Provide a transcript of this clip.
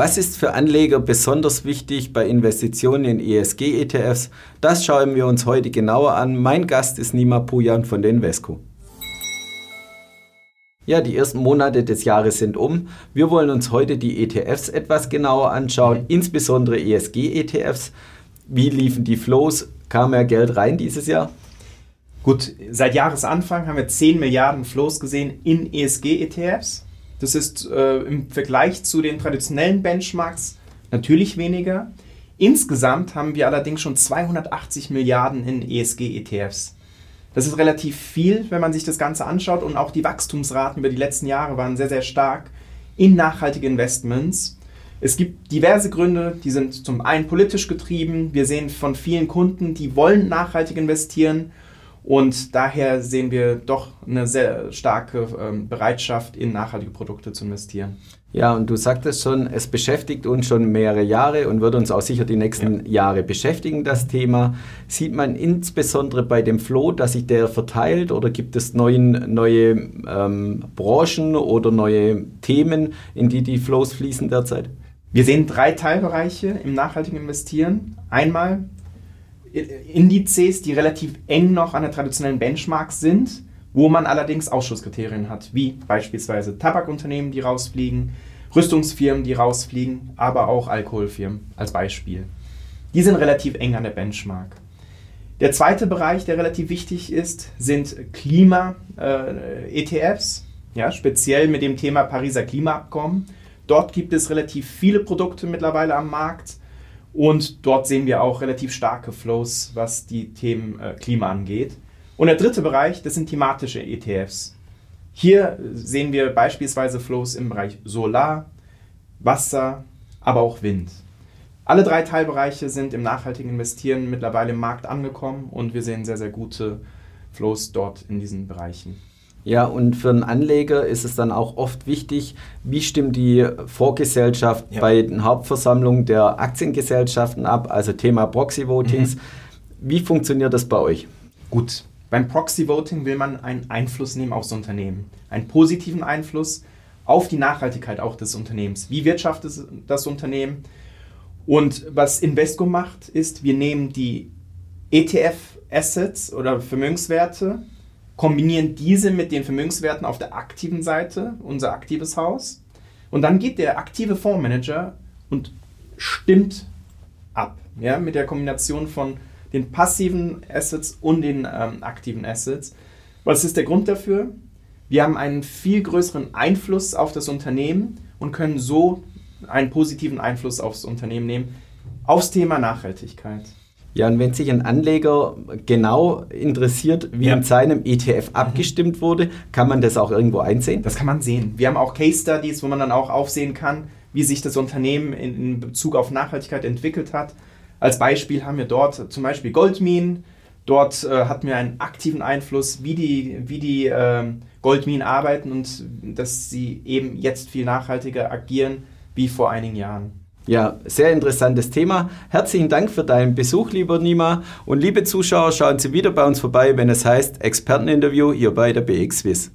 Was ist für Anleger besonders wichtig bei Investitionen in ESG-ETFs? Das schauen wir uns heute genauer an. Mein Gast ist Nima Pujan von den Vesco. Ja, die ersten Monate des Jahres sind um. Wir wollen uns heute die ETFs etwas genauer anschauen, mhm. insbesondere ESG-ETFs. Wie liefen die Flows? Kam mehr Geld rein dieses Jahr? Gut, seit Jahresanfang haben wir 10 Milliarden Flows gesehen in ESG-ETFs. Das ist äh, im Vergleich zu den traditionellen Benchmarks natürlich weniger. Insgesamt haben wir allerdings schon 280 Milliarden in ESG-ETFs. Das ist relativ viel, wenn man sich das Ganze anschaut und auch die Wachstumsraten über die letzten Jahre waren sehr, sehr stark in nachhaltige Investments. Es gibt diverse Gründe, die sind zum einen politisch getrieben. Wir sehen von vielen Kunden, die wollen nachhaltig investieren und daher sehen wir doch eine sehr starke ähm, Bereitschaft, in nachhaltige Produkte zu investieren. Ja, und du sagtest schon, es beschäftigt uns schon mehrere Jahre und wird uns auch sicher die nächsten ja. Jahre beschäftigen, das Thema. Sieht man insbesondere bei dem Flow, dass sich der verteilt oder gibt es neuen, neue ähm, Branchen oder neue Themen, in die die Flows fließen derzeit? Wir sehen drei Teilbereiche im nachhaltigen Investieren. Einmal Indizes, die relativ eng noch an der traditionellen Benchmark sind, wo man allerdings Ausschusskriterien hat, wie beispielsweise Tabakunternehmen, die rausfliegen, Rüstungsfirmen, die rausfliegen, aber auch Alkoholfirmen als Beispiel. Die sind relativ eng an der Benchmark. Der zweite Bereich, der relativ wichtig ist, sind Klima-ETFs, äh, ja, speziell mit dem Thema Pariser Klimaabkommen. Dort gibt es relativ viele Produkte mittlerweile am Markt und dort sehen wir auch relativ starke Flows, was die Themen äh, Klima angeht. Und der dritte Bereich, das sind thematische ETFs. Hier sehen wir beispielsweise Flows im Bereich Solar, Wasser, aber auch Wind. Alle drei Teilbereiche sind im nachhaltigen Investieren mittlerweile im Markt angekommen und wir sehen sehr, sehr gute Flows dort in diesen Bereichen. Ja, und für einen Anleger ist es dann auch oft wichtig, wie stimmt die Vorgesellschaft ja. bei den Hauptversammlungen der Aktiengesellschaften ab, also Thema Proxy Votings. Mhm. Wie funktioniert das bei euch? Gut, beim Proxy Voting will man einen Einfluss nehmen aufs Unternehmen, einen positiven Einfluss auf die Nachhaltigkeit auch des Unternehmens. Wie wirtschaftet das Unternehmen? Und was Invesco macht, ist, wir nehmen die ETF-Assets oder Vermögenswerte kombinieren diese mit den Vermögenswerten auf der aktiven Seite, unser aktives Haus. Und dann geht der aktive Fondsmanager und stimmt ab, ja, mit der Kombination von den passiven Assets und den ähm, aktiven Assets. Was ist der Grund dafür? Wir haben einen viel größeren Einfluss auf das Unternehmen und können so einen positiven Einfluss aufs Unternehmen nehmen, aufs Thema Nachhaltigkeit. Ja, und wenn sich ein Anleger genau interessiert, wie ja. in seinem ETF mhm. abgestimmt wurde, kann man das auch irgendwo einsehen? Das kann man sehen. Wir haben auch Case Studies, wo man dann auch aufsehen kann, wie sich das Unternehmen in, in Bezug auf Nachhaltigkeit entwickelt hat. Als Beispiel haben wir dort zum Beispiel Goldminen. Dort äh, hatten wir einen aktiven Einfluss, wie die, wie die äh, Goldminen arbeiten und dass sie eben jetzt viel nachhaltiger agieren wie vor einigen Jahren. Ja, sehr interessantes Thema. Herzlichen Dank für deinen Besuch, lieber Nima. Und liebe Zuschauer, schauen Sie wieder bei uns vorbei, wenn es heißt Experteninterview hier bei der BX Swiss.